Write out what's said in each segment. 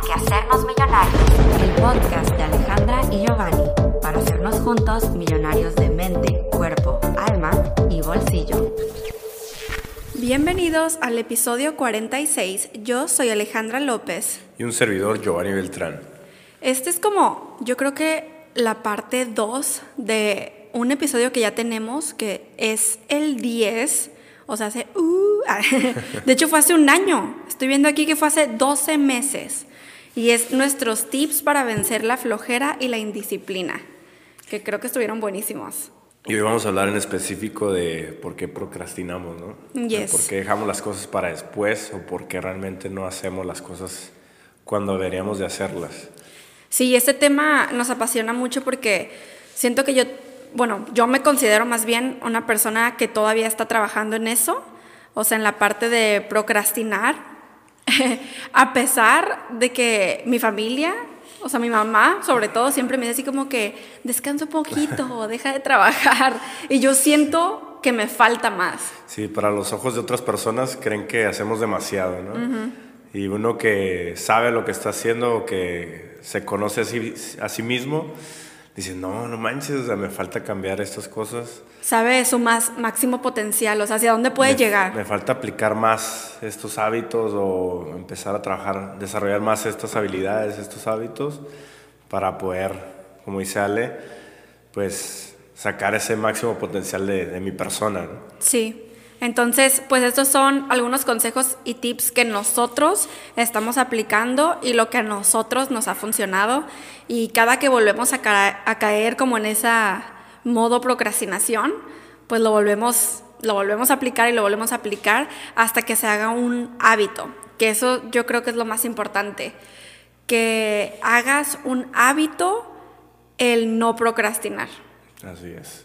Hay que hacernos millonarios. El podcast de Alejandra y Giovanni para hacernos juntos millonarios de mente, cuerpo, alma y bolsillo. Bienvenidos al episodio 46. Yo soy Alejandra López. Y un servidor, Giovanni Beltrán. Este es como, yo creo que la parte 2 de un episodio que ya tenemos, que es el 10 o sea, hace... Uh, de hecho, fue hace un año. Estoy viendo aquí que fue hace 12 meses. Y es nuestros tips para vencer la flojera y la indisciplina, que creo que estuvieron buenísimos. Y hoy vamos a hablar en específico de por qué procrastinamos, ¿no? Yes. por qué dejamos las cosas para después o por qué realmente no hacemos las cosas cuando deberíamos de hacerlas. Sí, este tema nos apasiona mucho porque siento que yo bueno, yo me considero más bien una persona que todavía está trabajando en eso, o sea, en la parte de procrastinar, a pesar de que mi familia, o sea, mi mamá, sobre todo, siempre me dice así como que descansa un poquito, deja de trabajar, y yo siento que me falta más. Sí, para los ojos de otras personas creen que hacemos demasiado, ¿no? Y uno que sabe lo que está haciendo que se conoce a sí, a sí mismo, dice, no, no manches, o sea, me falta cambiar estas cosas. Sabe su más máximo potencial, o sea, hacia dónde puede llegar. Me falta aplicar más estos hábitos o empezar a trabajar, desarrollar más estas habilidades, estos hábitos, para poder, como dice Ale, pues sacar ese máximo potencial de, de mi persona. ¿no? Sí. Entonces, pues estos son algunos consejos y tips que nosotros estamos aplicando y lo que a nosotros nos ha funcionado. Y cada que volvemos a, caer como en ese modo procrastinación, pues lo volvemos, lo volvemos a aplicar y lo volvemos a aplicar hasta que se haga un hábito. Que eso yo creo que es lo más importante. Que hagas un hábito el no procrastinar. Así es.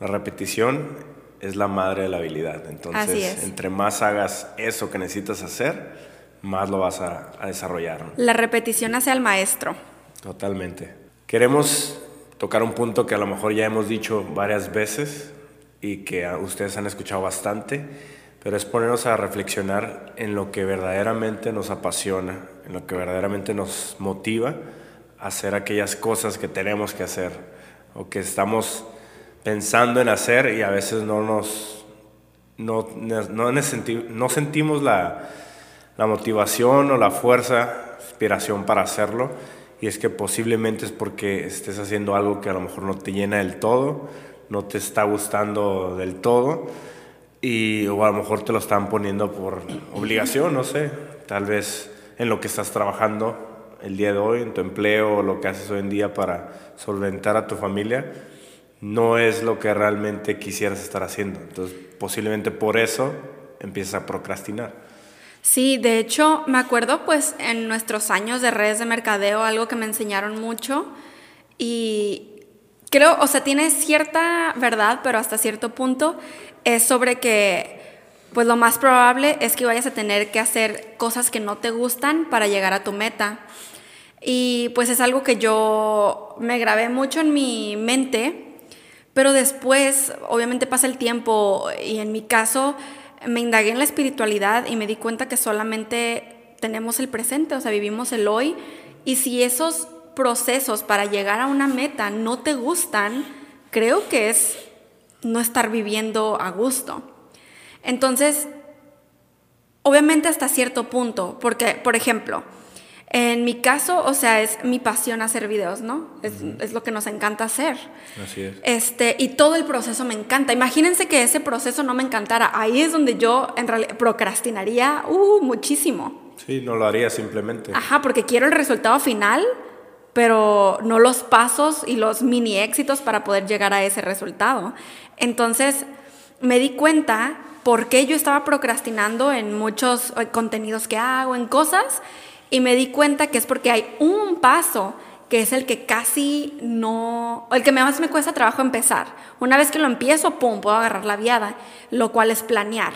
La repetición es la madre de la habilidad. Entonces, entre más hagas eso que necesitas hacer, más lo vas a, desarrollar. La repetición hace al maestro. Totalmente. Queremos tocar un punto que a lo mejor ya hemos dicho varias veces y que ustedes han escuchado bastante, pero es ponernos a reflexionar en lo que verdaderamente nos apasiona, en lo que verdaderamente nos motiva a hacer aquellas cosas que tenemos que hacer o que estamos pensando en hacer y a veces no nos no, no, sentimos la, la, motivación o la fuerza, inspiración para hacerlo. Y es que posiblemente es porque estés haciendo algo que a lo mejor no te llena del todo, no te está gustando del todo, y, o a lo mejor te lo están poniendo por obligación, no sé, tal vez en lo que estás trabajando el día de hoy, en tu empleo o lo que haces hoy en día para solventar a tu familia no es lo que realmente quisieras estar haciendo. Entonces, posiblemente por eso empiezas a procrastinar. Sí, de hecho, me acuerdo pues en nuestros años de redes de mercadeo, algo que me enseñaron mucho y creo, o sea, tiene cierta verdad, pero hasta cierto punto es sobre que pues lo más probable es que vayas a tener que hacer cosas que no te gustan para llegar a tu meta. Y pues es algo que yo me grabé mucho en mi mente pero después, obviamente pasa el tiempo y en mi caso me indagué en la espiritualidad y me di cuenta que solamente tenemos el presente, o sea, vivimos el hoy. Y si esos procesos para llegar a una meta no te gustan, creo que es no estar viviendo a gusto. Entonces, obviamente hasta cierto punto, porque, por ejemplo, en mi caso, o sea, es mi pasión hacer videos, ¿no? Es, lo que nos encanta hacer. Así es. Este, y todo el proceso me encanta. Imagínense que ese proceso no me encantara. Ahí es donde yo en realidad procrastinaría uh, muchísimo. Sí, no lo haría simplemente. Ajá, porque quiero el resultado final, pero no los pasos y los mini éxitos para poder llegar a ese resultado. Entonces, me di cuenta por qué yo estaba procrastinando en muchos eh, contenidos que hago, en cosas y me di cuenta que es porque hay un paso que es el que casi no, el que más me cuesta trabajo empezar. Una vez que lo empiezo, pum, puedo agarrar la viada, lo cual es planear.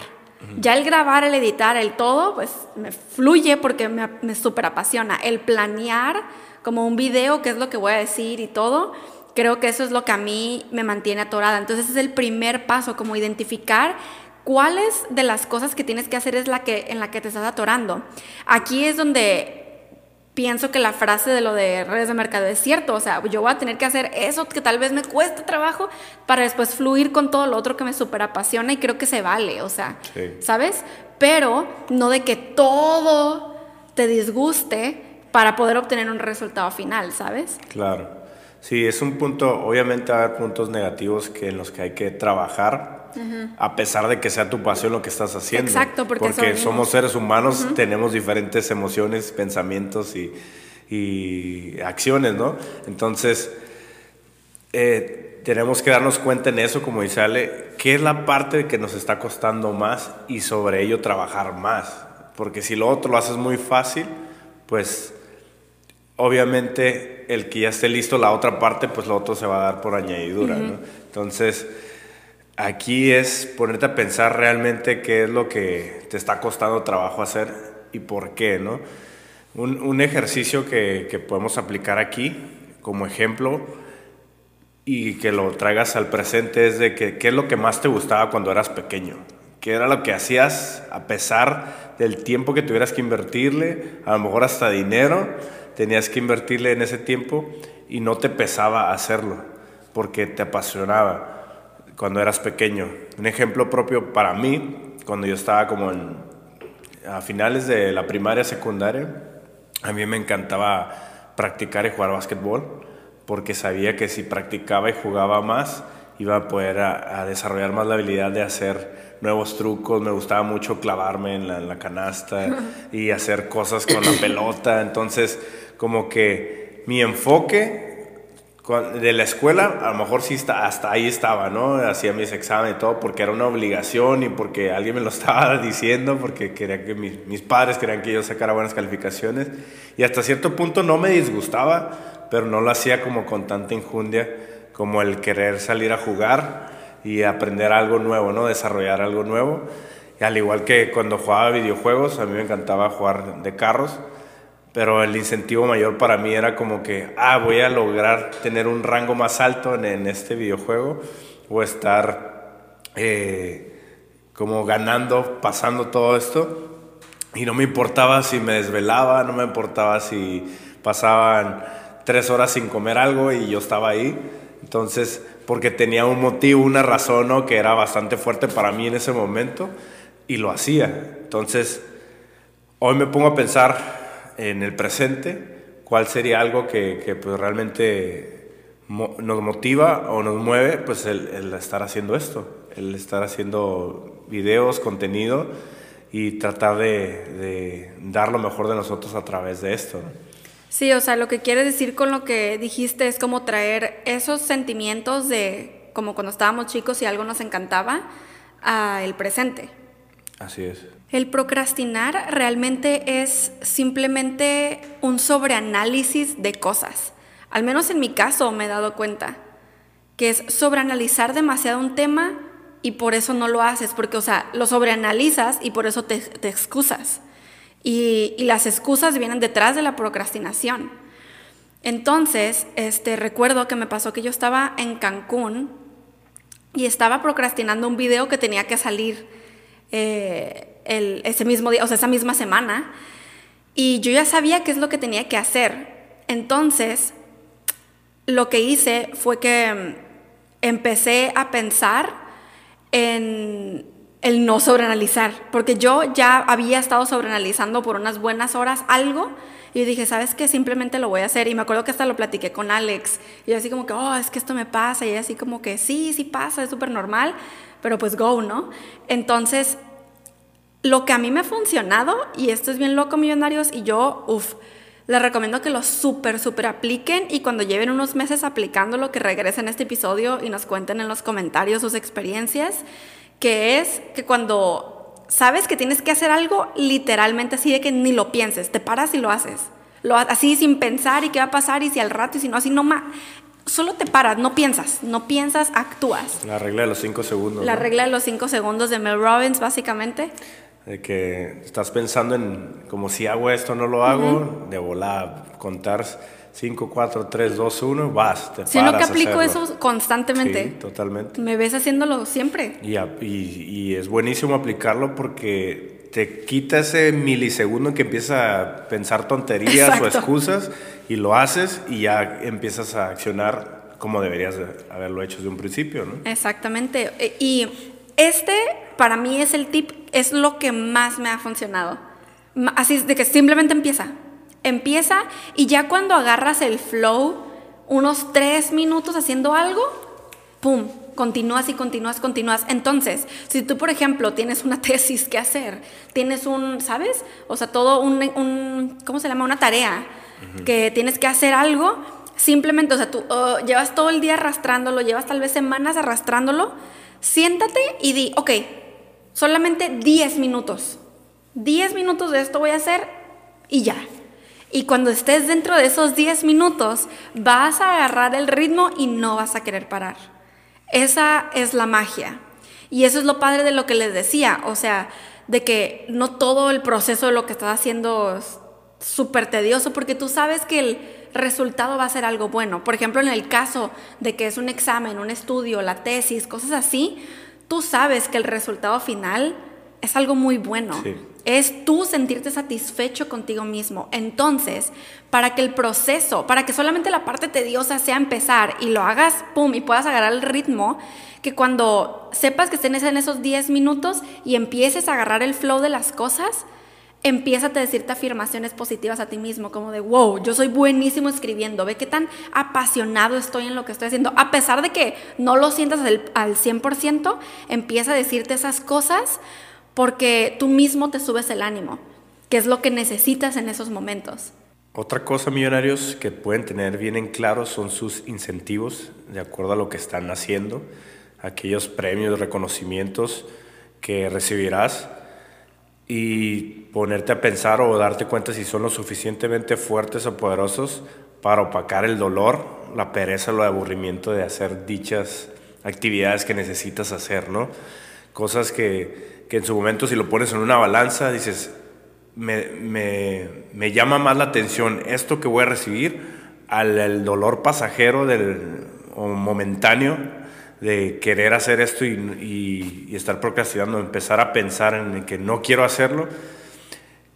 Ya el grabar, el editar, el todo, pues me fluye porque me, me súper apasiona. El planear como un video, qué es lo que voy a decir y todo, creo que eso es lo que a mí me mantiene atorada. Entonces es el primer paso, como identificar ¿Cuáles de las cosas que tienes que hacer es la que, en la que te estás atorando? Aquí es donde pienso que la frase de lo de redes de mercado es cierto. O sea, yo voy a tener que hacer eso que tal vez me cueste trabajo para después fluir con todo lo otro que me super apasiona y creo que se vale. O sea, ¿sabes? Pero no de que todo te disguste para poder obtener un resultado final, ¿sabes? Claro. Sí, es un punto, obviamente va a haber puntos negativos que en los que hay que trabajar, a pesar de que sea tu pasión lo que estás haciendo. Exacto, porque, somos seres humanos, tenemos diferentes emociones, pensamientos y, acciones, ¿no? Entonces, eh, tenemos que darnos cuenta en eso, como dice Ale, qué es la parte que nos está costando más y sobre ello trabajar más. Porque si lo otro lo haces muy fácil, pues obviamente el que ya esté listo la otra parte, pues lo otro se va a dar por añadidura, ¿no? Entonces, aquí es ponerte a pensar realmente qué es lo que te está costando trabajo hacer y por qué, ¿no? Un, ejercicio que, podemos aplicar aquí como ejemplo y que lo traigas al presente es de que, qué es lo que más te gustaba cuando eras pequeño, qué era lo que hacías a pesar del tiempo que tuvieras que invertirle, a lo mejor hasta dinero, tenías que invertirle en ese tiempo y no te pesaba hacerlo porque te apasionaba cuando eras pequeño. Un ejemplo propio para mí, cuando yo estaba como en, a finales de la primaria, secundaria, a mí me encantaba practicar y jugar básquetbol porque sabía que si practicaba y jugaba más, iba a poder a, desarrollar más la habilidad de hacer nuevos trucos. Me gustaba mucho clavarme en la, en la canasta y hacer cosas con la pelota. Entonces, como que mi enfoque de la escuela, a lo mejor sí está, hasta ahí estaba, ¿no? Hacía mis exámenes y todo porque era una obligación y porque alguien me lo estaba diciendo, porque quería que mis, mis padres querían que yo sacara buenas calificaciones. Y hasta cierto punto no me disgustaba, pero no lo hacía como con tanta injundia como el querer salir a jugar y aprender algo nuevo, ¿no? Desarrollar algo nuevo. Y al igual que cuando jugaba videojuegos, a mí me encantaba jugar de carros pero el incentivo mayor para mí era como que, ah, voy a lograr tener un rango más alto en, este videojuego o estar eh, como ganando, pasando todo esto. Y no me importaba si me desvelaba, no me importaba si pasaban tres horas sin comer algo y yo estaba ahí. Entonces, porque tenía un motivo, una razón ¿no? que era bastante fuerte para mí en ese momento y lo hacía. Entonces, hoy me pongo a pensar en el presente, cuál sería algo que, pues realmente nos motiva o nos mueve, pues el, estar haciendo esto, el estar haciendo videos, contenido y tratar de, dar lo mejor de nosotros a través de esto. Sí, o sea, lo que quieres decir con lo que dijiste es como traer esos sentimientos de como cuando estábamos chicos y algo nos encantaba al presente. El procrastinar realmente es simplemente un sobreanálisis de cosas. Al menos en mi caso me he dado cuenta que es sobreanalizar demasiado un tema y por eso no lo haces, porque, o sea, lo sobreanalizas y por eso te, excusas. Y, las excusas vienen detrás de la procrastinación. Entonces, este, recuerdo que me pasó que yo estaba en Cancún y estaba procrastinando un video que tenía que salir eh, ese mismo día, o sea, esa misma semana. Y yo ya sabía qué es lo que tenía que hacer. Entonces, lo que hice fue que mm, empecé a pensar en el no sobreanalizar, porque yo ya había estado sobreanalizando por unas buenas horas algo y dije, ¿sabes qué? Simplemente lo voy a hacer. Y me acuerdo que hasta lo platiqué con Alex. Y así como que, oh, es que esto me pasa. Y así como que, sí, sí pasa, es súper normal, pero pues go, ¿no? Entonces lo que a mí me ha funcionado, y esto es bien loco, millonarios, y yo, uff, les recomiendo que lo súper, súper apliquen y cuando lleven unos meses aplicándolo, que regresen este episodio y nos cuenten en los comentarios sus experiencias, que es que cuando sabes que tienes que hacer algo, literalmente así de que ni lo pienses, te paras y lo haces. Lo, así sin pensar y qué va a pasar y si al rato y si no, así no más. Solo te paras, no piensas, no piensas, actúas. La regla de los cinco segundos. La regla de los cinco segundos de Mel Robbins, básicamente de que estás pensando en como si hago esto no lo hago, de volar, contar 5, 4, 3, 2, 1, vas, te Sino que aplico eso constantemente. Sí, totalmente. Me ves haciéndolo siempre. Y, y, y, es buenísimo aplicarlo porque te quita ese milisegundo en que empiezas a pensar tonterías o excusas y lo haces y ya empiezas a accionar como deberías haberlo hecho desde un principio, ¿no? Exactamente. E, y este para mí es el tip, es lo que más me ha funcionado. Así de que simplemente empieza. Empieza y ya cuando agarras el flow, unos tres minutos haciendo algo, ¡pum! Continúas y continúas, continúas. Entonces, si tú, por ejemplo, tienes una tesis que hacer, tienes un, ¿sabes? O sea, todo un, ¿cómo se llama? Una tarea que tienes que hacer algo, simplemente, o sea, tú oh, llevas todo el día arrastrándolo, llevas tal vez semanas arrastrándolo, siéntate y di, ok, solamente 10 minutos. 10 minutos de esto voy a hacer y ya. Y cuando estés dentro de esos 10 minutos, vas a agarrar el ritmo y no vas a querer parar. Esa es la magia. Y eso es lo padre de lo que les decía, o sea, de que no todo el proceso de lo que estás haciendo es súper tedioso, porque tú sabes que el resultado va a ser algo bueno. Por ejemplo, en el caso de que es un examen, un estudio, la tesis, cosas así, tú sabes que el resultado final es algo muy bueno. Es tú sentirte satisfecho contigo mismo. Entonces, para que el proceso, para que solamente la parte tediosa sea empezar y lo hagas, pum, y puedas agarrar el ritmo, que cuando sepas que estés en esos 10 minutos y empieces a agarrar el flow de las cosas, empieza a decirte afirmaciones positivas a ti mismo, como de, wow, yo soy buenísimo escribiendo, ve qué tan apasionado estoy en lo que estoy haciendo. A pesar de que no lo sientas al, al 100%, empieza a decirte esas cosas porque tú mismo te subes el ánimo, que es lo que necesitas en esos momentos. Otra cosa, millonarios, que pueden tener bien en claro son sus incentivos, de acuerdo a lo que están haciendo, aquellos premios, reconocimientos que recibirás y ponerte a pensar o darte cuenta si son lo suficientemente fuertes o poderosos para opacar el dolor, la pereza, el aburrimiento de hacer dichas actividades que necesitas hacer, ¿no? Cosas que que en su momento si lo pones en una balanza, dices, me, me, me llama más la atención esto que voy a recibir al dolor pasajero del, o momentáneo de querer hacer esto y, y, estar procrastinando, empezar a pensar en que no quiero hacerlo.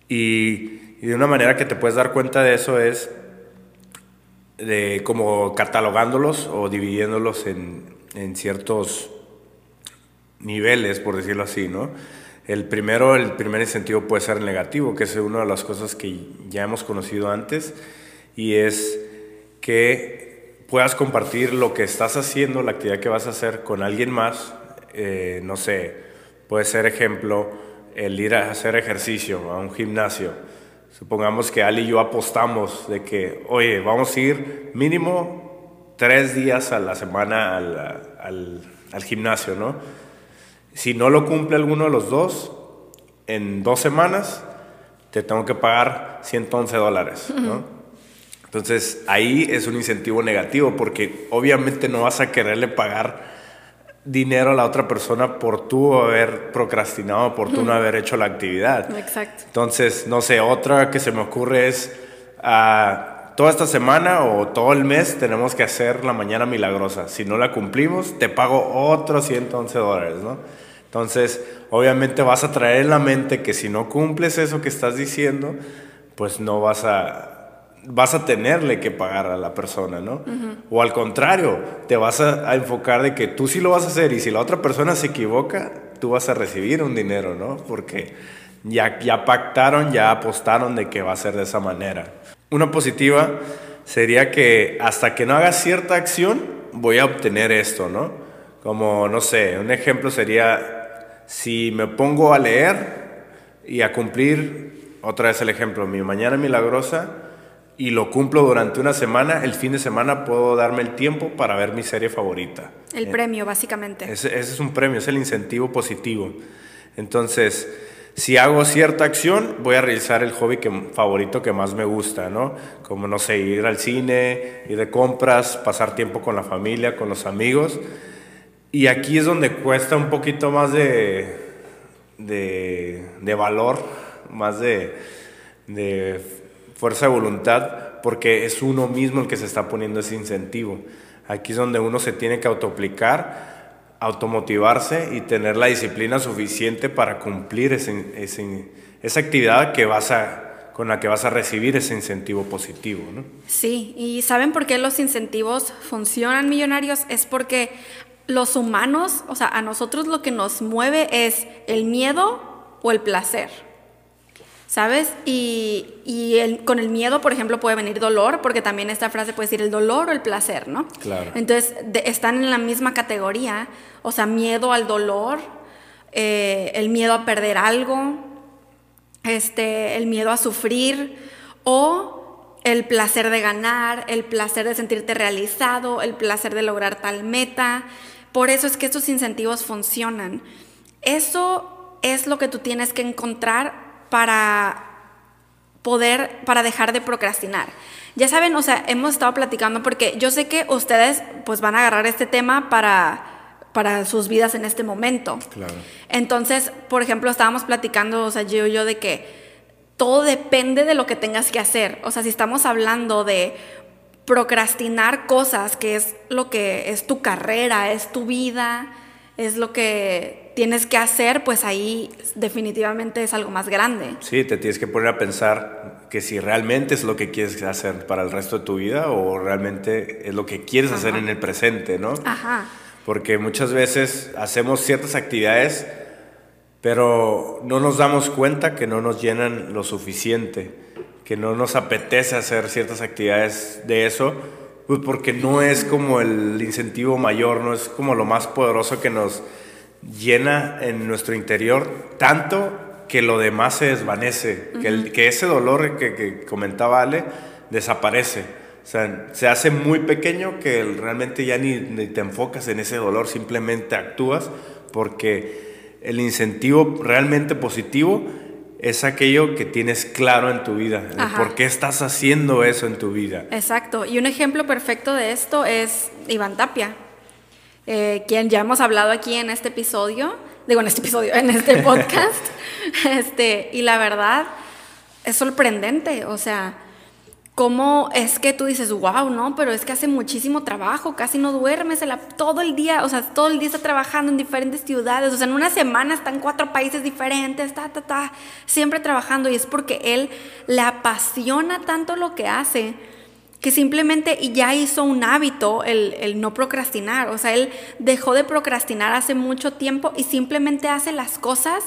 Y, y, de una manera que te puedes dar cuenta de eso es de como catalogándolos o dividiéndolos en, en ciertos niveles, por decirlo así, ¿no? El primero, el primer incentivo puede ser negativo, que es una de las cosas que ya hemos conocido antes, y es que puedas compartir lo que estás haciendo, la actividad que vas a hacer con alguien más, eh, no sé, puede ser ejemplo el ir a hacer ejercicio a un gimnasio. Supongamos que Ali y yo apostamos de que, oye, vamos a ir mínimo tres días a la semana al, al, al gimnasio, ¿no? Si no lo cumple alguno de los dos, en dos semanas te tengo que pagar 111 dólares, Entonces ahí es un incentivo negativo porque obviamente no vas a quererle pagar dinero a la otra persona por tú haber procrastinado, por tú no haber hecho la actividad. Exacto. Entonces, no sé, otra que se me ocurre es... Uh, toda esta semana o todo el mes tenemos que hacer la mañana milagrosa. Si no la cumplimos, te pago otros 111 dólares, ¿no? Entonces, obviamente vas a traer en la mente que si no cumples eso que estás diciendo, pues no vas a vas a tenerle que pagar a la persona, ¿no? O al contrario, te vas a, enfocar de que tú sí lo vas a hacer y si la otra persona se equivoca, tú vas a recibir un dinero, ¿no? Porque ya, ya pactaron, ya apostaron de que va a ser de esa manera. Una positiva sería que hasta que no hagas cierta acción, voy a obtener esto, ¿no? Como, no sé, un ejemplo sería si me pongo a leer y a cumplir, otra vez el ejemplo, mi mañana milagrosa, y lo cumplo durante una semana, el fin de semana puedo darme el tiempo para ver mi serie favorita. El premio, básicamente. Ese, es un premio, es el incentivo positivo. Entonces, si hago cierta acción, voy a realizar el hobby que, favorito que más me gusta, ¿no? Como, no sé, ir al cine, ir de compras, pasar tiempo con la familia, con los amigos. Y aquí es donde cuesta un poquito más de, de, valor, más de, de fuerza de voluntad, porque es uno mismo el que se está poniendo ese incentivo. Aquí es donde uno se tiene que autoaplicar, automotivarse y tener la disciplina suficiente para cumplir ese, ese, esa actividad que vas a, con la que vas a recibir ese incentivo positivo. ¿no? Sí, y ¿saben por qué los incentivos funcionan millonarios? Es porque los humanos, o sea, a nosotros lo que nos mueve es el miedo o el placer. ¿Sabes? Y, y el, con el miedo, por ejemplo, puede venir dolor, porque también esta frase puede decir el dolor o el placer, ¿no? Claro. Entonces, de, están en la misma categoría, o sea, miedo al dolor, eh, el miedo a perder algo, este, el miedo a sufrir, o el placer de ganar, el placer de sentirte realizado, el placer de lograr tal meta. Por eso es que estos incentivos funcionan. Eso es lo que tú tienes que encontrar para poder, para dejar de procrastinar. Ya saben, o sea, hemos estado platicando porque yo sé que ustedes pues van a agarrar este tema para, para sus vidas en este momento. Claro. Entonces, por ejemplo, estábamos platicando, o sea, yo y yo de que todo depende de lo que tengas que hacer. O sea, si estamos hablando de procrastinar cosas, que es lo que es tu carrera, es tu vida, es lo que tienes que hacer, pues ahí definitivamente es algo más grande. Sí, te tienes que poner a pensar que si realmente es lo que quieres hacer para el resto de tu vida o realmente es lo que quieres Ajá. hacer en el presente, ¿no? Ajá. Porque muchas veces hacemos ciertas actividades, pero no nos damos cuenta que no nos llenan lo suficiente, que no nos apetece hacer ciertas actividades de eso, pues porque no es como el incentivo mayor, no es como lo más poderoso que nos llena en nuestro interior, tanto que lo demás se desvanece, que, el- que ese dolor que, que comentaba Ale desaparece. O sea, se hace muy pequeño que realmente ya ni, ni te enfocas en ese dolor, simplemente actúas porque el incentivo realmente positivo es aquello que tienes claro en tu vida, el Ajá. por qué estás haciendo eso en tu vida. Exacto. Y un ejemplo perfecto de esto es Iván Tapia, eh, quien ya hemos hablado aquí en este episodio, digo en este episodio, en este podcast. este, y la verdad es sorprendente, o sea, cómo es que tú dices, wow, no, pero es que hace muchísimo trabajo, casi no duerme, se la, todo el día, o sea, todo el día está trabajando en diferentes ciudades, o sea, en una semana está en cuatro países diferentes, ta, ta, ta, siempre trabajando, y es porque él le apasiona tanto lo que hace que simplemente y ya hizo un hábito el, el no procrastinar, o sea, él dejó de procrastinar hace mucho tiempo y simplemente hace las cosas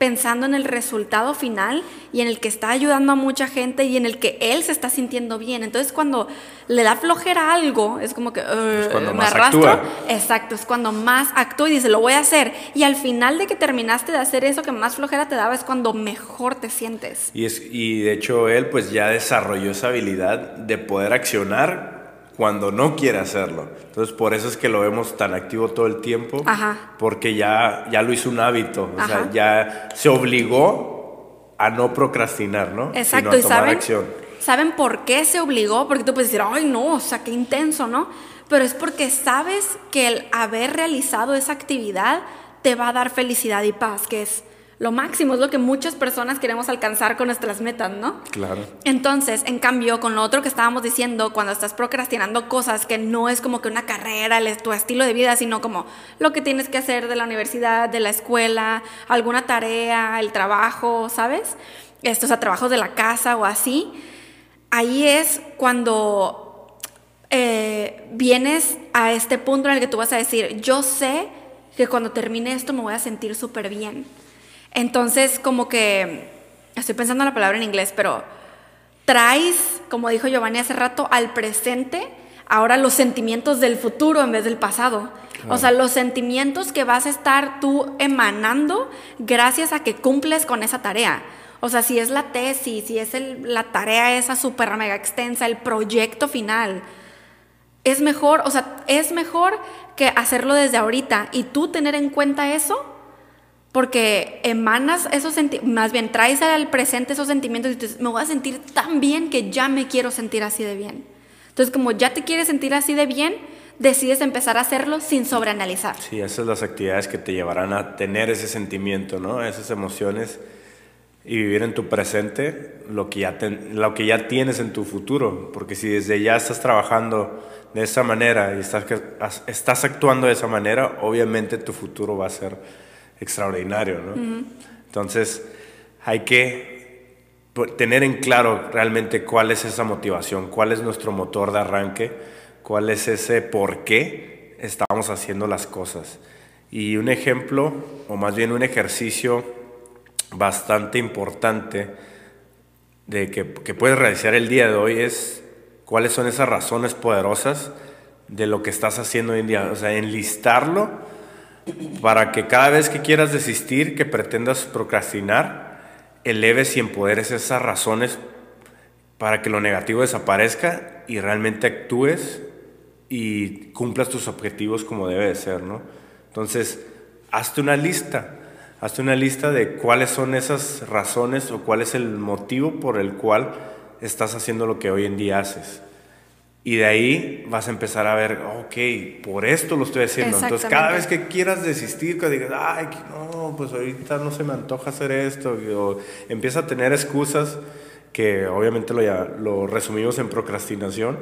pensando en el resultado final y en el que está ayudando a mucha gente y en el que él se está sintiendo bien. Entonces cuando le da flojera algo, es como que "Eh, cuando me más arrastro. actúa. Exacto, es cuando más actúa y dice, lo voy a hacer. Y al final de que terminaste de hacer eso que más flojera te daba es cuando mejor te sientes. Y, es, y de hecho él pues ya desarrolló esa habilidad de poder accionar cuando no quiere hacerlo. Entonces por eso es que lo vemos tan activo todo el tiempo. Ajá. Porque ya, ya lo hizo un hábito. O sea, ya se obligó a no procrastinar, ¿no? Exacto, Sino a y tomar saben, acción. ¿saben por qué se obligó? Porque tú puedes decir, ay no, o sea, qué intenso, ¿no? Pero es porque sabes que el haber realizado esa actividad te va a dar felicidad y paz, que es lo máximo, es lo que muchas personas queremos alcanzar con nuestras metas, ¿no? Claro. Entonces, en cambio, con lo otro que estábamos diciendo, cuando estás procrastinando cosas que no es como que una carrera, el- tu estilo de vida, sino como lo que tienes que hacer de la universidad, de la escuela, alguna tarea, el trabajo, ¿sabes? Estos a trabajos de la casa o así. Ahí es cuando eh, vienes a este punto en el que tú vas a decir, yo sé que cuando termine esto me voy a sentir súper bien. Entonces, como que, estoy pensando en la palabra en inglés, pero traes, como dijo Giovanni hace rato, al presente ahora los sentimientos del futuro en vez del pasado. O sea, los sentimientos que vas a estar tú emanando gracias a que cumples con esa tarea. O sea, si es la tesis, si es el- la tarea esa súper mega extensa, el proyecto final, es mejor, o sea, es mejor que hacerlo desde ahorita y tú tener en cuenta eso porque emanas esos sentimientos, más bien traes al presente esos sentimientos y dices, me voy a sentir tan bien que ya me quiero sentir así de bien. Entonces, como ya te quieres sentir así de bien, decides empezar a hacerlo sin sobreanalizar. Sí, esas son las actividades que te llevarán a tener ese sentimiento, ¿no? Esas emociones. y vivir en tu presente lo que, ya lo que ya tienes en tu futuro. Porque si desde ya estás trabajando de esa manera y estás, estás actuando de esa manera, obviamente tu futuro va a ser extraordinario. ¿no? Entonces hay que tener en claro realmente cuál es esa motivación, cuál es nuestro motor de arranque, cuál es ese por qué estamos haciendo las cosas. Y un ejemplo, o más bien un ejercicio bastante importante de que, que puedes realizar el día de hoy es cuáles son esas razones poderosas de lo que estás haciendo hoy en día. O sea, enlistarlo para que cada vez que quieras desistir, que pretendas procrastinar, eleves y empoderes esas razones para que lo negativo desaparezca y realmente actúes y cumplas tus objetivos como debe de ser, ¿no? Entonces, hazte una lista Hazte una lista de cuáles son esas razones o cuál es el motivo por el cual estás haciendo lo que hoy en día haces. Y de ahí vas a empezar a ver, ok, por esto lo estoy haciendo. Entonces, cada vez que quieras desistir, que digas, ay, no, pues ahorita no se me antoja hacer esto, o empieza a tener excusas que obviamente lo, ya, lo resumimos en procrastinación,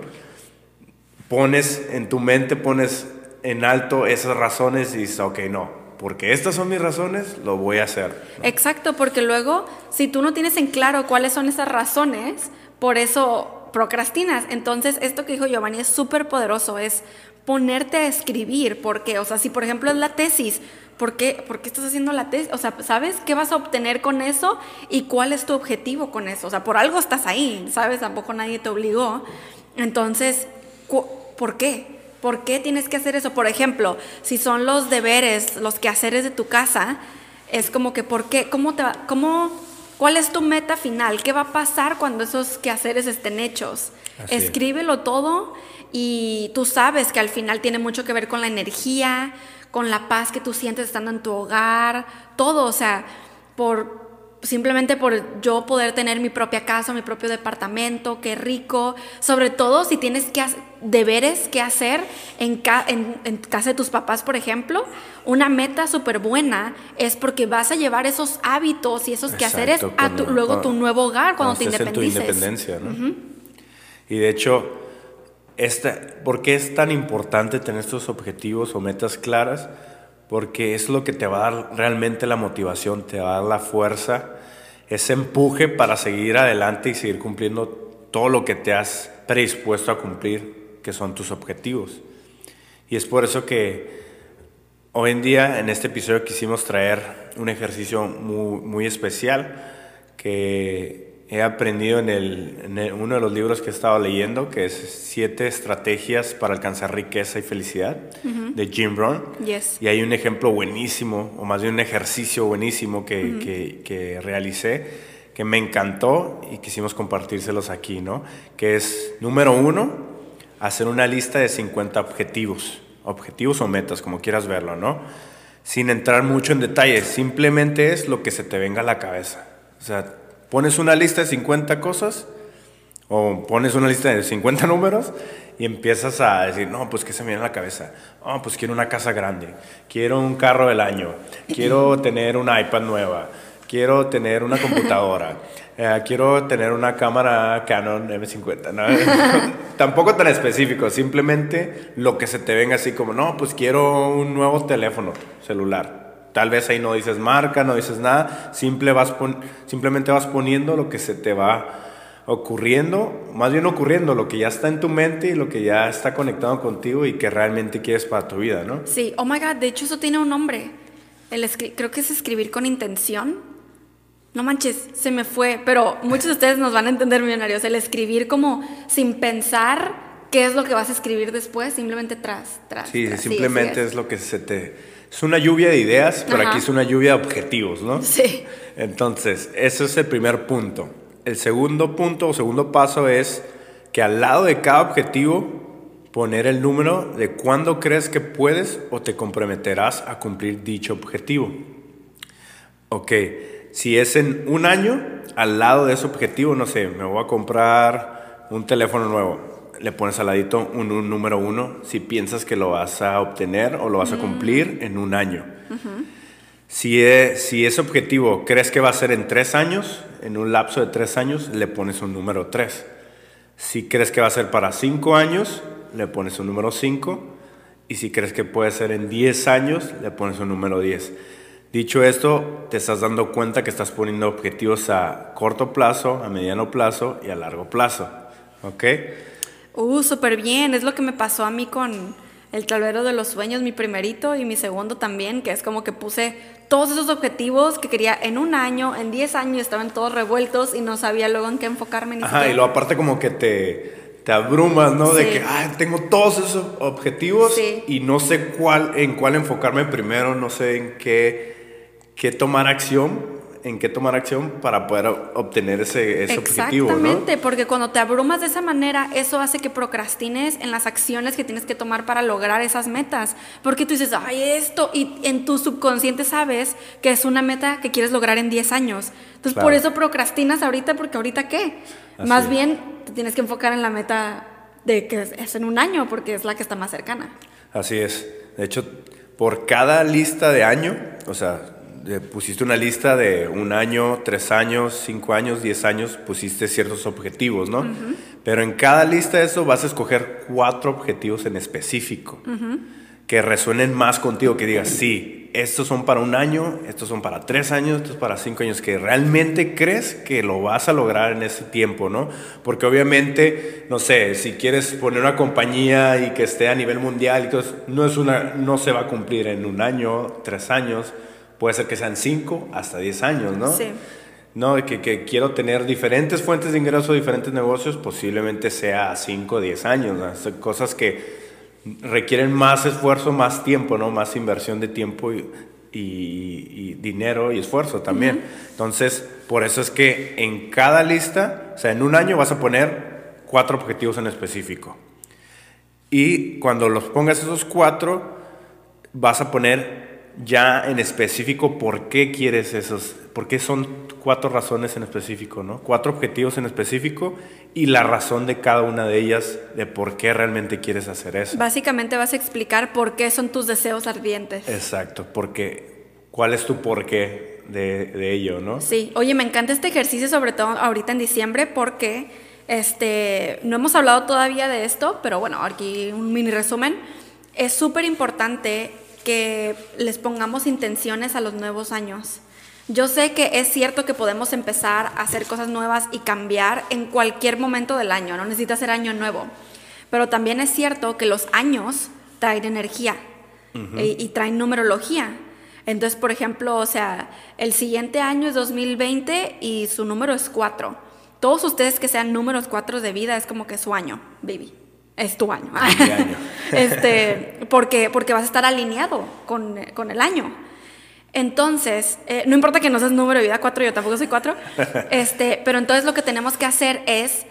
pones en tu mente, pones en alto esas razones y dices, ok, no, porque estas son mis razones, lo voy a hacer. Exacto, porque luego, si tú no tienes en claro cuáles son esas razones, por eso procrastinas. Entonces, esto que dijo Giovanni es súper poderoso, es ponerte a escribir, porque, o sea, si por ejemplo es la tesis, ¿por qué, ¿por qué estás haciendo la tesis? O sea, ¿sabes qué vas a obtener con eso y cuál es tu objetivo con eso? O sea, por algo estás ahí, ¿sabes? Tampoco nadie te obligó. Entonces, ¿por qué? ¿Por qué tienes que hacer eso? Por ejemplo, si son los deberes, los quehaceres de tu casa, es como que, ¿por qué? ¿Cómo te va? ¿Cómo? ¿Cuál es tu meta final? ¿Qué va a pasar cuando esos quehaceres estén hechos? Escríbelo todo y tú sabes que al final tiene mucho que ver con la energía, con la paz que tú sientes estando en tu hogar, todo, o sea, por simplemente por yo poder tener mi propia casa, mi propio departamento, qué rico, sobre todo si tienes que deberes que hacer en, en, casa de tus papás, por ejemplo, una meta súper buena es porque vas a llevar esos hábitos y esos quehaceres a tu, luego tu nuevo hogar cuando, te independices. tu independencia, ¿no? Y de hecho, esta, ¿por qué es tan importante tener estos objetivos o metas claras? Porque es lo que te va a dar realmente la motivación, te va a dar la fuerza, ese empuje para seguir adelante y seguir cumpliendo todo lo que te has predispuesto a cumplir, que son tus objetivos. Y es por eso que hoy en día en este episodio quisimos traer un ejercicio muy, muy especial que he aprendido en, el, uno de los libros que he estado leyendo, que es Siete estrategias para alcanzar riqueza y felicidad, de Jim Brown. Y hay un ejemplo buenísimo, o más bien un ejercicio buenísimo que, que, que, realicé, que me encantó y quisimos compartírselos aquí, ¿no? Que es, número uno, hacer una lista de 50 objetivos, objetivos o metas, como quieras verlo, ¿no? Sin entrar mucho en detalles, simplemente es lo que se te venga a la cabeza. O sea, Pones una lista de 50 cosas o pones una lista de 50 números y empiezas a decir, no, pues que se me viene a la cabeza. Oh, pues quiero una casa grande, quiero un carro del año, quiero tener una iPad nueva, quiero tener una computadora, eh, quiero tener una cámara Canon M50. ¿no? Tampoco tan específico, simplemente lo que se te venga así como, no, pues quiero un nuevo teléfono celular. Tal vez ahí no dices marca, no dices nada, simple vas simplemente vas poniendo lo que se te va ocurriendo, más bien ocurriendo, lo que ya está en tu mente y lo que ya está conectado contigo y que realmente quieres para tu vida, ¿no? Sí, oh my God, de hecho eso tiene un nombre. El creo que es escribir con intención. No manches, se me fue, pero muchos de ustedes nos van a entender, millonarios, el escribir como sin pensar qué es lo que vas a escribir después, simplemente tras, tras. Sí, simplemente es lo que se te es una lluvia de ideas, pero aquí es una lluvia de objetivos, ¿no? Sí. Entonces, ese es el primer punto. El segundo punto o segundo paso es que al lado de cada objetivo poner el número de cuándo crees que puedes o te comprometerás a cumplir dicho objetivo. Ok, si es en un año, al lado de ese objetivo, no sé, me voy a comprar un teléfono nuevo le pones al ladito un, número uno si piensas que lo vas a obtener o lo vas a cumplir en un año. Si, es, si ese objetivo crees que va a ser en tres años, en un lapso de tres años, le pones un número tres. Si crees que va a ser para cinco años, le pones un número cinco. Y si crees que puede ser en diez años, le pones un número diez. Dicho esto, te estás dando cuenta que estás poniendo objetivos a corto plazo, a mediano plazo y a largo plazo. ¿Ok? Uh, súper bien. Es lo que me pasó a mí con el tablero de los sueños, mi primerito y mi segundo también, que es como que puse todos esos objetivos que quería en un año, en 10 años, estaban todos revueltos y no sabía luego en qué enfocarme. Ni Ajá, y lo aparte como que te, te abrumas, ¿no? De que, tengo todos esos objetivos y no sé cuál, en cuál enfocarme primero, no sé en qué, qué tomar acción en qué tomar acción para poder obtener ese, ese objetivo. Exactamente, porque cuando te abrumas de esa manera, eso hace que procrastines en las acciones que tienes que tomar para lograr esas metas. Porque tú dices, ay, esto, y en tu subconsciente sabes que es una meta que quieres lograr en 10 años. Entonces, por eso procrastinas ahorita, porque ahorita qué? Más bien, te tienes que enfocar en la meta de que es en un año, porque es la que está más cercana. Así es. De hecho, por cada lista de año, o sea, pusiste una lista de un año, tres años, cinco años, diez años, pusiste ciertos objetivos, ¿no? Pero en cada lista de eso vas a escoger cuatro objetivos en específico que resuenen más contigo, que digas, sí, estos son para un año, estos son para tres años, estos para cinco años, que realmente crees que lo vas a lograr en ese tiempo, ¿no? Porque obviamente, no sé, si quieres poner una compañía y que esté a nivel mundial, entonces no, es una, no se va a cumplir en un año, tres años, Puede ser que sean 5 hasta 10 años, ¿no? Sí. No, que, que, quiero tener diferentes fuentes de ingreso, diferentes negocios, posiblemente sea 5 o 10 años. ¿no? cosas que requieren más esfuerzo, más tiempo, ¿no? Más inversión de tiempo y, y, dinero y esfuerzo también. Entonces, por eso es que en cada lista, o sea, en un año vas a poner cuatro objetivos en específico. Y cuando los pongas esos cuatro, vas a poner ya en específico por qué quieres esos, por qué son cuatro razones en específico, ¿no? Cuatro objetivos en específico y la razón de cada una de ellas de por qué realmente quieres hacer eso. Básicamente vas a explicar por qué son tus deseos ardientes. Exacto, porque cuál es tu porqué de, de ello, ¿no? Sí, oye, me encanta este ejercicio, sobre todo ahorita en diciembre, porque este, no hemos hablado todavía de esto, pero bueno, aquí un mini resumen. Es súper importante que les pongamos intenciones a los nuevos años. Yo sé que es cierto que podemos empezar a hacer cosas nuevas y cambiar en cualquier momento del año, no necesita ser año nuevo, pero también es cierto que los años traen energía y, y, traen numerología. Entonces, por ejemplo, o sea, el siguiente año es 2020 y su número es 4. Todos ustedes que sean números 4 de vida es como que su año, baby es tu año. este, porque, porque vas a estar alineado con, con el año. Entonces, eh, no importa que no seas número de vida 4, yo tampoco soy 4, este, pero entonces lo que tenemos que hacer es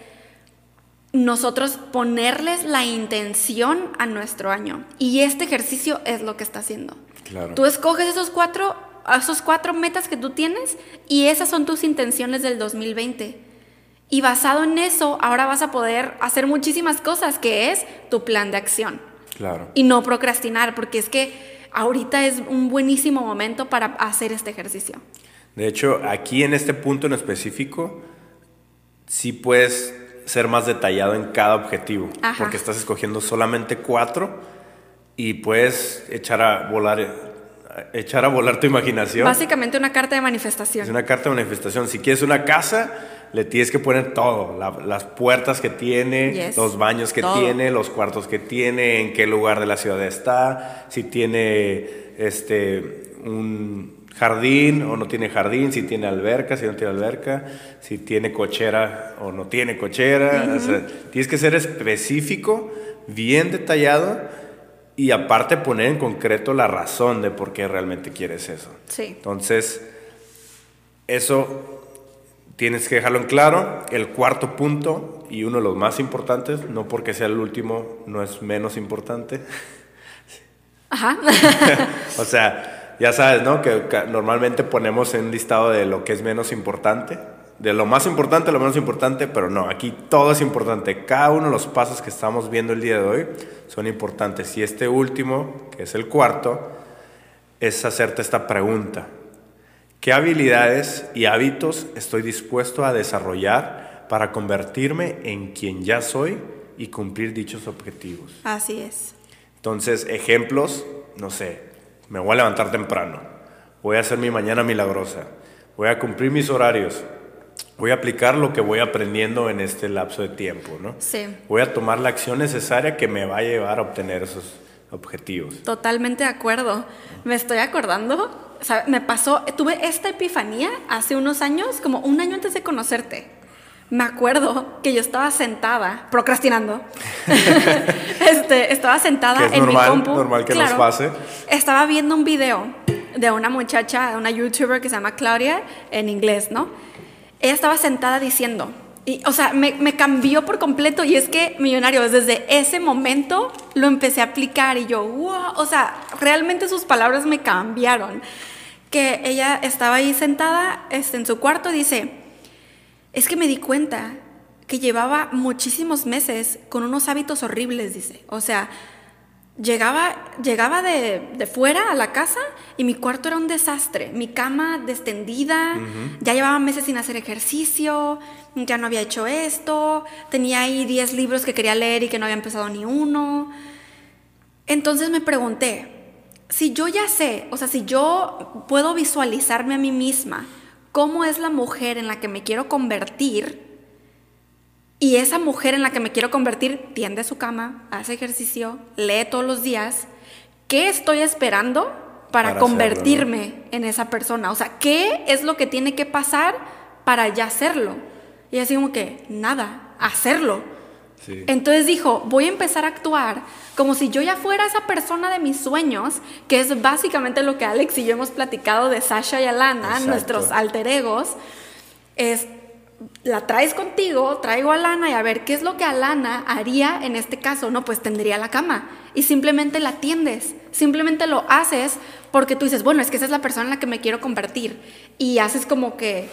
nosotros ponerles la intención a nuestro año. Y este ejercicio es lo que está haciendo. Claro. Tú escoges esos cuatro, esos cuatro metas que tú tienes y esas son tus intenciones del 2020. Y basado en eso, ahora vas a poder hacer muchísimas cosas, que es tu plan de acción. Claro. Y no procrastinar, porque es que ahorita es un buenísimo momento para hacer este ejercicio. De hecho, aquí en este punto en específico, sí puedes ser más detallado en cada objetivo, porque estás escogiendo solamente cuatro y puedes echar a volar echar a volar tu imaginación. Básicamente una carta de manifestación. Es una carta de manifestación. Si quieres una casa, le tienes que poner todo, las puertas que tiene, los baños que tiene, los cuartos que tiene, en qué lugar de la ciudad está, si tiene este un jardín o no tiene jardín, si tiene alberca, si no tiene alberca, si tiene cochera o no tiene cochera. tienes que ser específico, bien detallado y aparte poner en concreto la razón de por qué realmente quieres eso. Sí. Entonces, eso Tienes que dejarlo en claro. El cuarto punto, y uno de los más importantes, no porque sea el último, no es menos importante. Ajá. o sea, ya sabes, ¿no? Que normalmente ponemos en un listado de lo que es menos importante, de lo más importante a lo menos importante, pero no, aquí todo es importante. Cada uno de los pasos que estamos viendo el día de hoy son importantes. Y este último, que es el cuarto, es hacerte esta pregunta. ¿Qué habilidades y hábitos estoy dispuesto a desarrollar para convertirme en quien ya soy y cumplir dichos objetivos? Así es. Entonces, ejemplos, no sé, me voy a levantar temprano, voy a hacer mi mañana milagrosa, voy a cumplir mis horarios, voy a aplicar lo que voy aprendiendo en este lapso de tiempo, ¿no? Sí. Voy a tomar la acción necesaria que me va a llevar a obtener esos objetivos. Totalmente de acuerdo. Me estoy acordando, o sea, me pasó, tuve esta epifanía hace unos años, como un año antes de conocerte. Me acuerdo que yo estaba sentada, procrastinando. este, estaba sentada Que es en normal, mi compu. normal que nos pase. Estaba viendo un video de una muchacha, una youtuber que se llama Claudia, en inglés, ¿no? Ella estaba sentada diciendo, y, o sea, me, cambió por completo y es que Millonarios, desde ese momento lo empecé a aplicar y yo, wow, o sea, realmente sus palabras me cambiaron. Que ella estaba ahí sentada este, en su cuarto y dice, es que me di cuenta que llevaba muchísimos meses con unos hábitos horribles, dice. O sea, llegaba, llegaba de, de fuera a la casa y mi cuarto era un desastre. Mi cama destendida, ya llevaba meses sin hacer ejercicio, ya no había hecho esto, tenía ahí 10 libros que quería leer y que no había empezado ni uno. Entonces me pregunté, si yo ya sé, o sea, si yo puedo visualizarme a mí misma cómo es la mujer en la que me quiero convertir, y esa mujer en la que me quiero convertir tiende su cama, hace ejercicio, lee todos los días, ¿qué estoy esperando para, Para convertirme hacerlo, en esa persona? O sea, ¿qué es lo que tiene que pasar para ya hacerlo? Y así como que, nada, hacerlo. Sí. Entonces dijo, voy a empezar a actuar como si yo ya fuera esa persona de mis sueños, que es básicamente lo que Alex y yo hemos platicado de Sasha y Alana, Exacto. nuestros alter egos, es la traes contigo, traigo a Alana y a ver qué es lo que Alana haría en este caso, no, pues tendría la cama y simplemente la atiendes, simplemente lo haces porque tú dices, bueno, es que esa es la persona en la que me quiero convertir y haces como que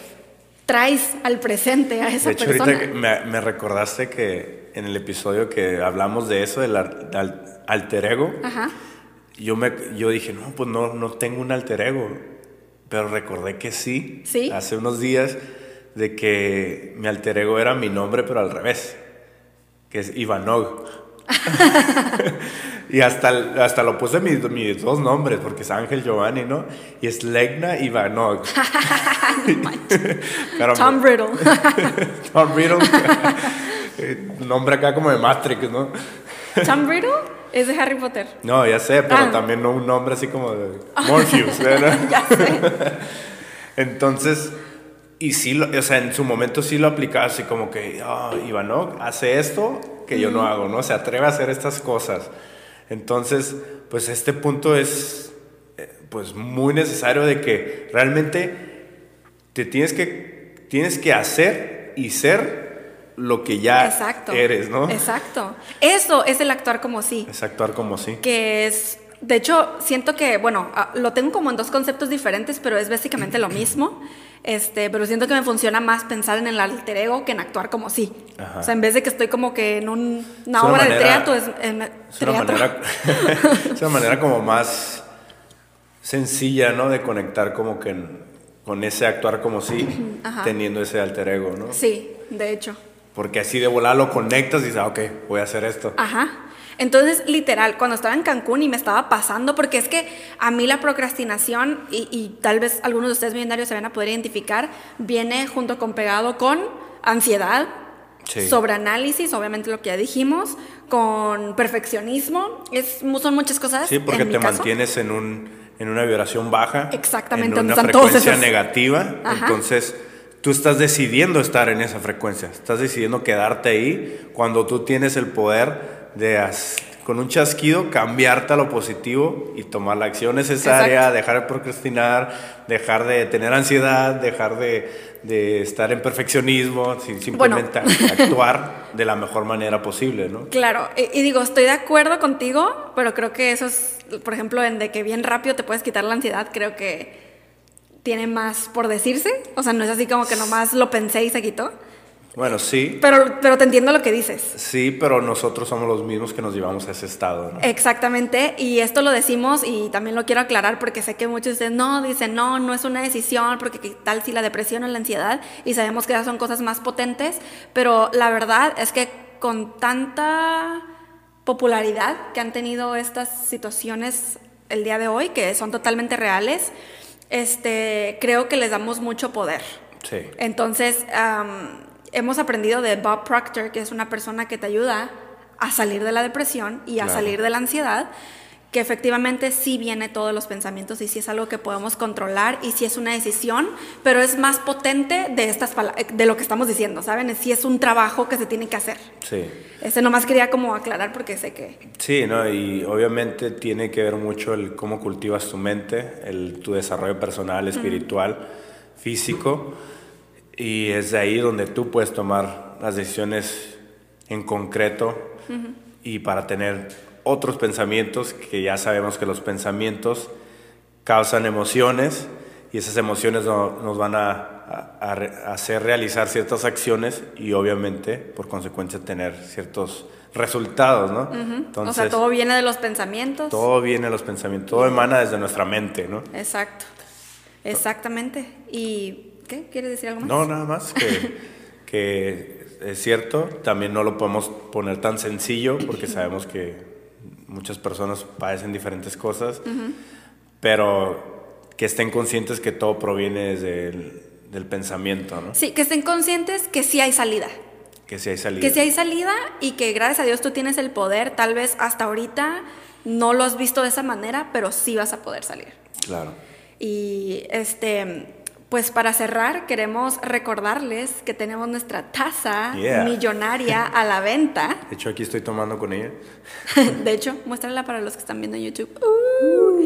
traes al presente a esa De hecho, persona. ahorita me, me recordaste que en el episodio que hablamos de eso, del al- al- alter ego, Ajá. yo, me, yo dije, no, pues no, no tengo un alter ego. Pero recordé que sí, ¿Sí? hace unos días, de que mi alter ego era mi nombre, pero al revés, que es Ivanov. y hasta, hasta lo puse mis, mis dos nombres, porque es Ángel Giovanni, ¿no? Y es Legna Ivanov. Tom Riddle. Tom Riddle. Nombre acá como de Matrix, ¿no? Tom Riddle es de Harry Potter. No, ya sé, pero Ah. también no un nombre así como de Morpheus, ¿verdad? ya sé. Entonces, y sí, lo- o sea, en su momento sí lo aplicaba así como que, ah, Ivanov hace esto que yo no hago, ¿no? Se atreve a hacer estas cosas. Entonces, pues este punto es, eh, pues muy necesario de que realmente te tienes que, tienes que hacer y ser lo que ya Exacto. eres, ¿no? Exacto. Eso es el actuar como sí. Es actuar como sí. Que es. De hecho, siento que, bueno, ah, lo tengo como en dos conceptos diferentes, pero es básicamente lo mismo. Este, pero siento que me funciona más pensar en el alter ego que en actuar como sí. Ajá. O sea, en vez de que estoy como que en un- una Es una obra de teatro, es, Es una, manera, es una manera como más sencilla, ¿no? De conectar como que en- con ese actuar como si, Ajá. teniendo ese alter ego, ¿no? Sí, de hecho. Porque así de volar lo conectas y dices, ah, ok, voy a hacer esto. Ajá. Entonces, literal, cuando estaba en Cancún y me estaba pasando, porque es que a mí la procrastinación, y, y tal vez algunos de ustedes millonarios se van a poder identificar, viene junto con pegado con ansiedad, Sí. sobreanálisis, obviamente lo que ya dijimos, con perfeccionismo, es, son muchas cosas. Sí, porque en mi te caso. mantienes en, un, en una vibración baja. Exactamente, En una frecuencia negativa. Ajá. Entonces, tú estás decidiendo estar en esa frecuencia. Estás decidiendo quedarte ahí cuando tú tienes el poder de, con un chasquido, cambiarte a lo positivo y tomar la acción necesaria, Exacto. dejar de procrastinar, dejar de tener ansiedad, dejar de, de estar en perfeccionismo, si- simplemente actuar de la mejor manera posible, ¿no? Claro, y, y digo, estoy de acuerdo contigo, pero creo que eso es, por ejemplo, en de que bien rápido te puedes quitar la ansiedad, creo que tiene más por decirse. O sea, no es así como que nomás lo pensé y se quitó. Bueno, sí. Pero, pero te entiendo lo que dices. Sí, pero nosotros somos los mismos que nos llevamos a ese estado, ¿no? Exactamente, y esto lo decimos y también lo quiero aclarar porque sé que muchos ustedes no, dicen, no, no es una decisión, porque qué tal si la depresión o la ansiedad, y sabemos que esas son cosas más potentes, pero la verdad es que con tanta popularidad que han tenido estas situaciones el día de hoy, que son totalmente reales, este, creo que les damos mucho poder. Sí. Entonces, hemos aprendido de Bob Proctor, que es una persona que te ayuda a salir de la depresión y a Claro. salir de la ansiedad, que efectivamente sí viene todos los pensamientos y sí es algo que podemos controlar y sí es una decisión, pero es más potente de, estas de lo que estamos diciendo, ¿saben? Sí es un trabajo que se tiene que hacer. Sí. Este nomás quería como aclarar porque sé que... Sí, ¿no? Y obviamente tiene que ver mucho el cómo cultivas tu mente, el, tu desarrollo personal, espiritual, físico. Y es de ahí donde tú puedes tomar las decisiones en concreto y para tener otros pensamientos, que ya sabemos que los pensamientos causan emociones y esas emociones no- nos van a, hacer realizar ciertas acciones y obviamente por consecuencia tener ciertos resultados, ¿no? o sea, todo viene de los pensamientos. todo viene de los pensamientos, todo emana desde nuestra mente, ¿no? Exacto. Exactamente. ¿Y qué? ¿Quieres decir algo más? No, nada más que, que es cierto, también no lo podemos poner tan sencillo porque sabemos que muchas personas padecen diferentes cosas, pero que estén conscientes que todo proviene desde el del pensamiento, ¿no? Sí, que estén conscientes que sí hay salida. Que si hay salida. Que sí hay salida y que gracias a Dios tú tienes el poder. Tal vez hasta ahorita no lo has visto de esa manera, pero sí vas a poder salir. Claro. Y este, pues para cerrar, queremos recordarles que tenemos nuestra taza Yeah. millonaria a la venta. De hecho, aquí estoy tomando con ella. De hecho, muéstrala para los que están viendo en YouTube. Uh.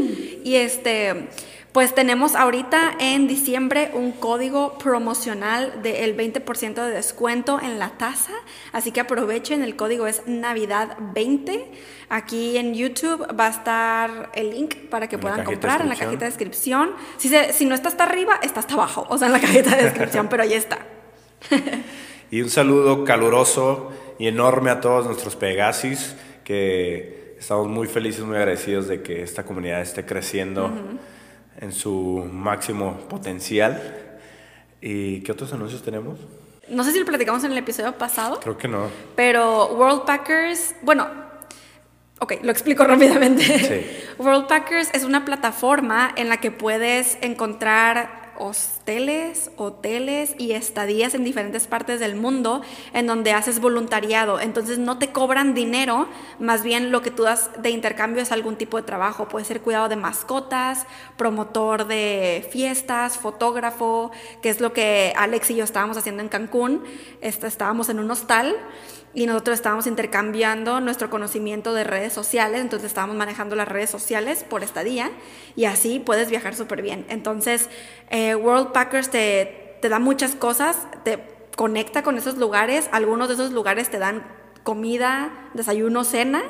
Y este, pues tenemos ahorita en diciembre un código promocional del 20% de descuento en la taza. Así que aprovechen, el código es Navidad20. Aquí en YouTube va a estar el link para que En puedan de comprar en la cajita de descripción. Si, se- si no está hasta arriba, está hasta abajo. O sea, en la cajita de descripción, pero ahí está. Y un saludo caluroso y enorme a todos nuestros Pegasis, que estamos muy felices, muy agradecidos de que esta comunidad esté creciendo en su máximo potencial. ¿Y qué otros anuncios tenemos? No sé si lo platicamos en el episodio pasado. Creo que no. Pero World Packers, bueno, ok, lo explico rápidamente. Sí. World Packers es una plataforma en la que puedes encontrar hosteles, hoteles y estadías en diferentes partes del mundo en donde haces voluntariado. Entonces no te cobran dinero, más bien lo que tú das de intercambio es algún tipo de trabajo. Puede ser cuidado de mascotas, promotor de fiestas, fotógrafo, que es lo que Alex y yo estábamos haciendo en Cancún. Estábamos en un hostal y nosotros estábamos intercambiando nuestro conocimiento de redes sociales, entonces estábamos manejando las redes sociales por estadía y así puedes viajar súper bien. Entonces, eh, World Packers te, te da muchas cosas, te conecta con esos lugares, algunos de esos lugares te dan comida, desayuno, cena,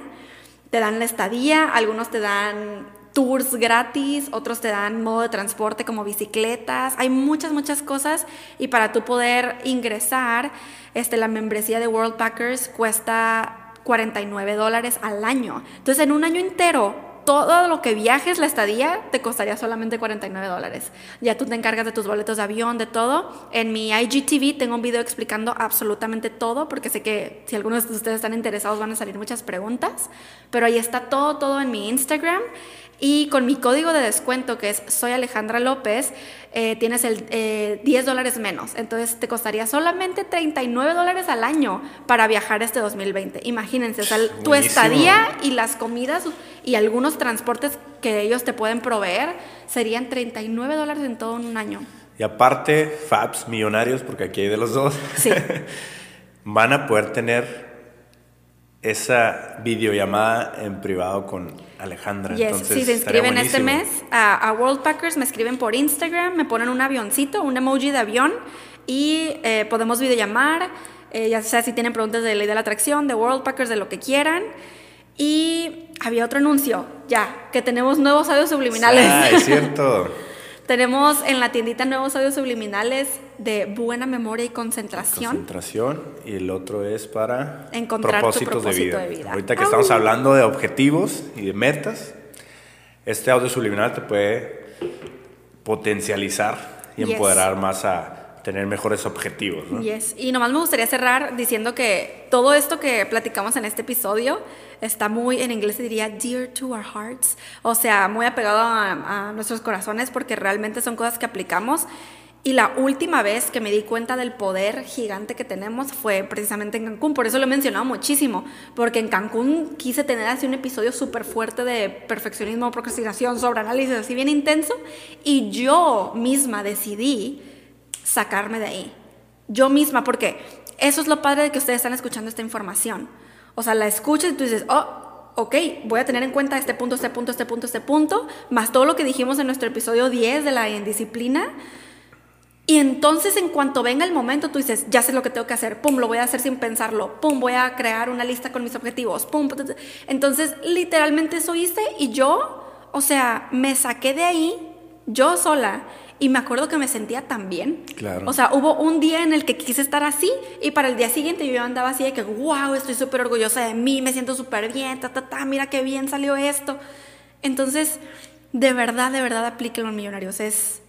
te dan la estadía, algunos te dan tours gratis, otros te dan modo de transporte como bicicletas, hay muchas, muchas cosas y para tú poder ingresar, este, la membresía de World Packers cuesta 49 dólares al año. Entonces en un año entero, todo lo que viajes, la estadía, te costaría solamente 49 dólares. Ya tú te encargas de tus boletos de avión, de todo. En mi IGTV tengo un video explicando absolutamente todo, porque sé que si algunos de ustedes están interesados van a salir muchas preguntas. Pero ahí está todo, todo en mi Instagram. Y con mi código de descuento, que es Soy Alejandra López, eh, tienes el eh, 10 dólares menos. Entonces te costaría solamente 39 dólares al año para viajar este 2020. Imagínense, o sea, tu estadía y las comidas y algunos transportes que ellos te pueden proveer serían 39 dólares en todo un año. Y aparte, Fabs millonarios, porque aquí hay de los dos, Sí. van a poder tener esa videollamada en privado con Alejandra. Yes, Entonces, si se inscriben este mes a, a World Packers, me escriben por Instagram, me ponen un avioncito, un emoji de avión y eh, podemos videollamar, eh, ya sea si tienen preguntas de ley de la atracción, de World Packers, de lo que quieran. Y había otro anuncio, ya, que tenemos nuevos audios subliminales. Ah, es cierto. Tenemos en la tiendita nuevos audios subliminales de buena memoria y concentración. Concentración y el otro es para Encontrar tu propósitos propósito de, vida. de vida. Ahorita que estamos hablando de objetivos y de metas, este audio subliminal te puede potencializar y Yes. empoderar más a tener mejores objetivos. ¿no? Yes. Y nomás me gustaría cerrar diciendo que todo esto que platicamos en este episodio está muy, en inglés diría dear to our hearts, o sea, muy apegado a, a nuestros corazones porque realmente son cosas que aplicamos. Y la última vez que me di cuenta del poder gigante que tenemos fue precisamente en Cancún, por eso lo he mencionado muchísimo, porque en Cancún quise tener así un episodio súper fuerte de perfeccionismo, procrastinación, sobreanálisis, así bien intenso, y yo misma decidí sacarme de ahí. Yo misma, porque eso es lo padre de que ustedes están escuchando esta información. O sea, la escuchas y tú dices, oh, ok, voy a tener en cuenta este punto, este punto, este punto, este punto, más todo lo que dijimos en nuestro episodio 10 de la indisciplina. Y entonces en cuanto venga el momento, tú dices, ya sé lo que tengo que hacer, pum, lo voy a hacer sin pensarlo, pum, voy a crear una lista con mis objetivos, pum. Entonces, literalmente eso hice y yo, o sea, me saqué de ahí yo sola y me acuerdo que me sentía tan bien. Claro. O sea, hubo un día en el que quise estar así y para el día siguiente yo andaba así de que, wow, estoy súper orgullosa de mí, me siento súper bien, ta, ta, ta, mira qué bien salió esto. Entonces, de verdad, de verdad, aplíquenlo en Millonarios. Es,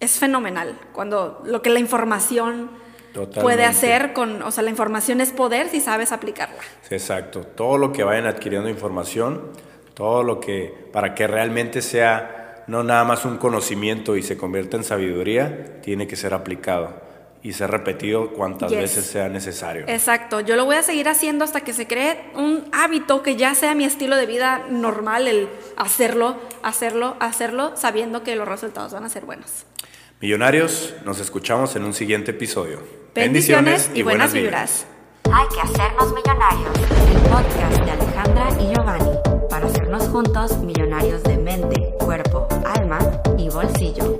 es fenomenal cuando lo que la información Totalmente. puede hacer con, o sea, la información es poder si sabes aplicarla. Exacto. Todo lo que vayan adquiriendo información, todo lo que, para que realmente sea no nada más un conocimiento y se convierta en sabiduría, tiene que ser aplicado y ser repetido cuantas Yes. veces sea necesario. Exacto, yo lo voy a seguir haciendo hasta que se cree un hábito que ya sea mi estilo de vida normal, el hacerlo, hacerlo, hacerlo, sabiendo que los resultados van a ser buenos. Millonarios, nos escuchamos en un siguiente episodio. Bendiciones y buenas vibras. Hay que hacernos millonarios hacernos juntos millonarios de mente, cuerpo, alma y bolsillo.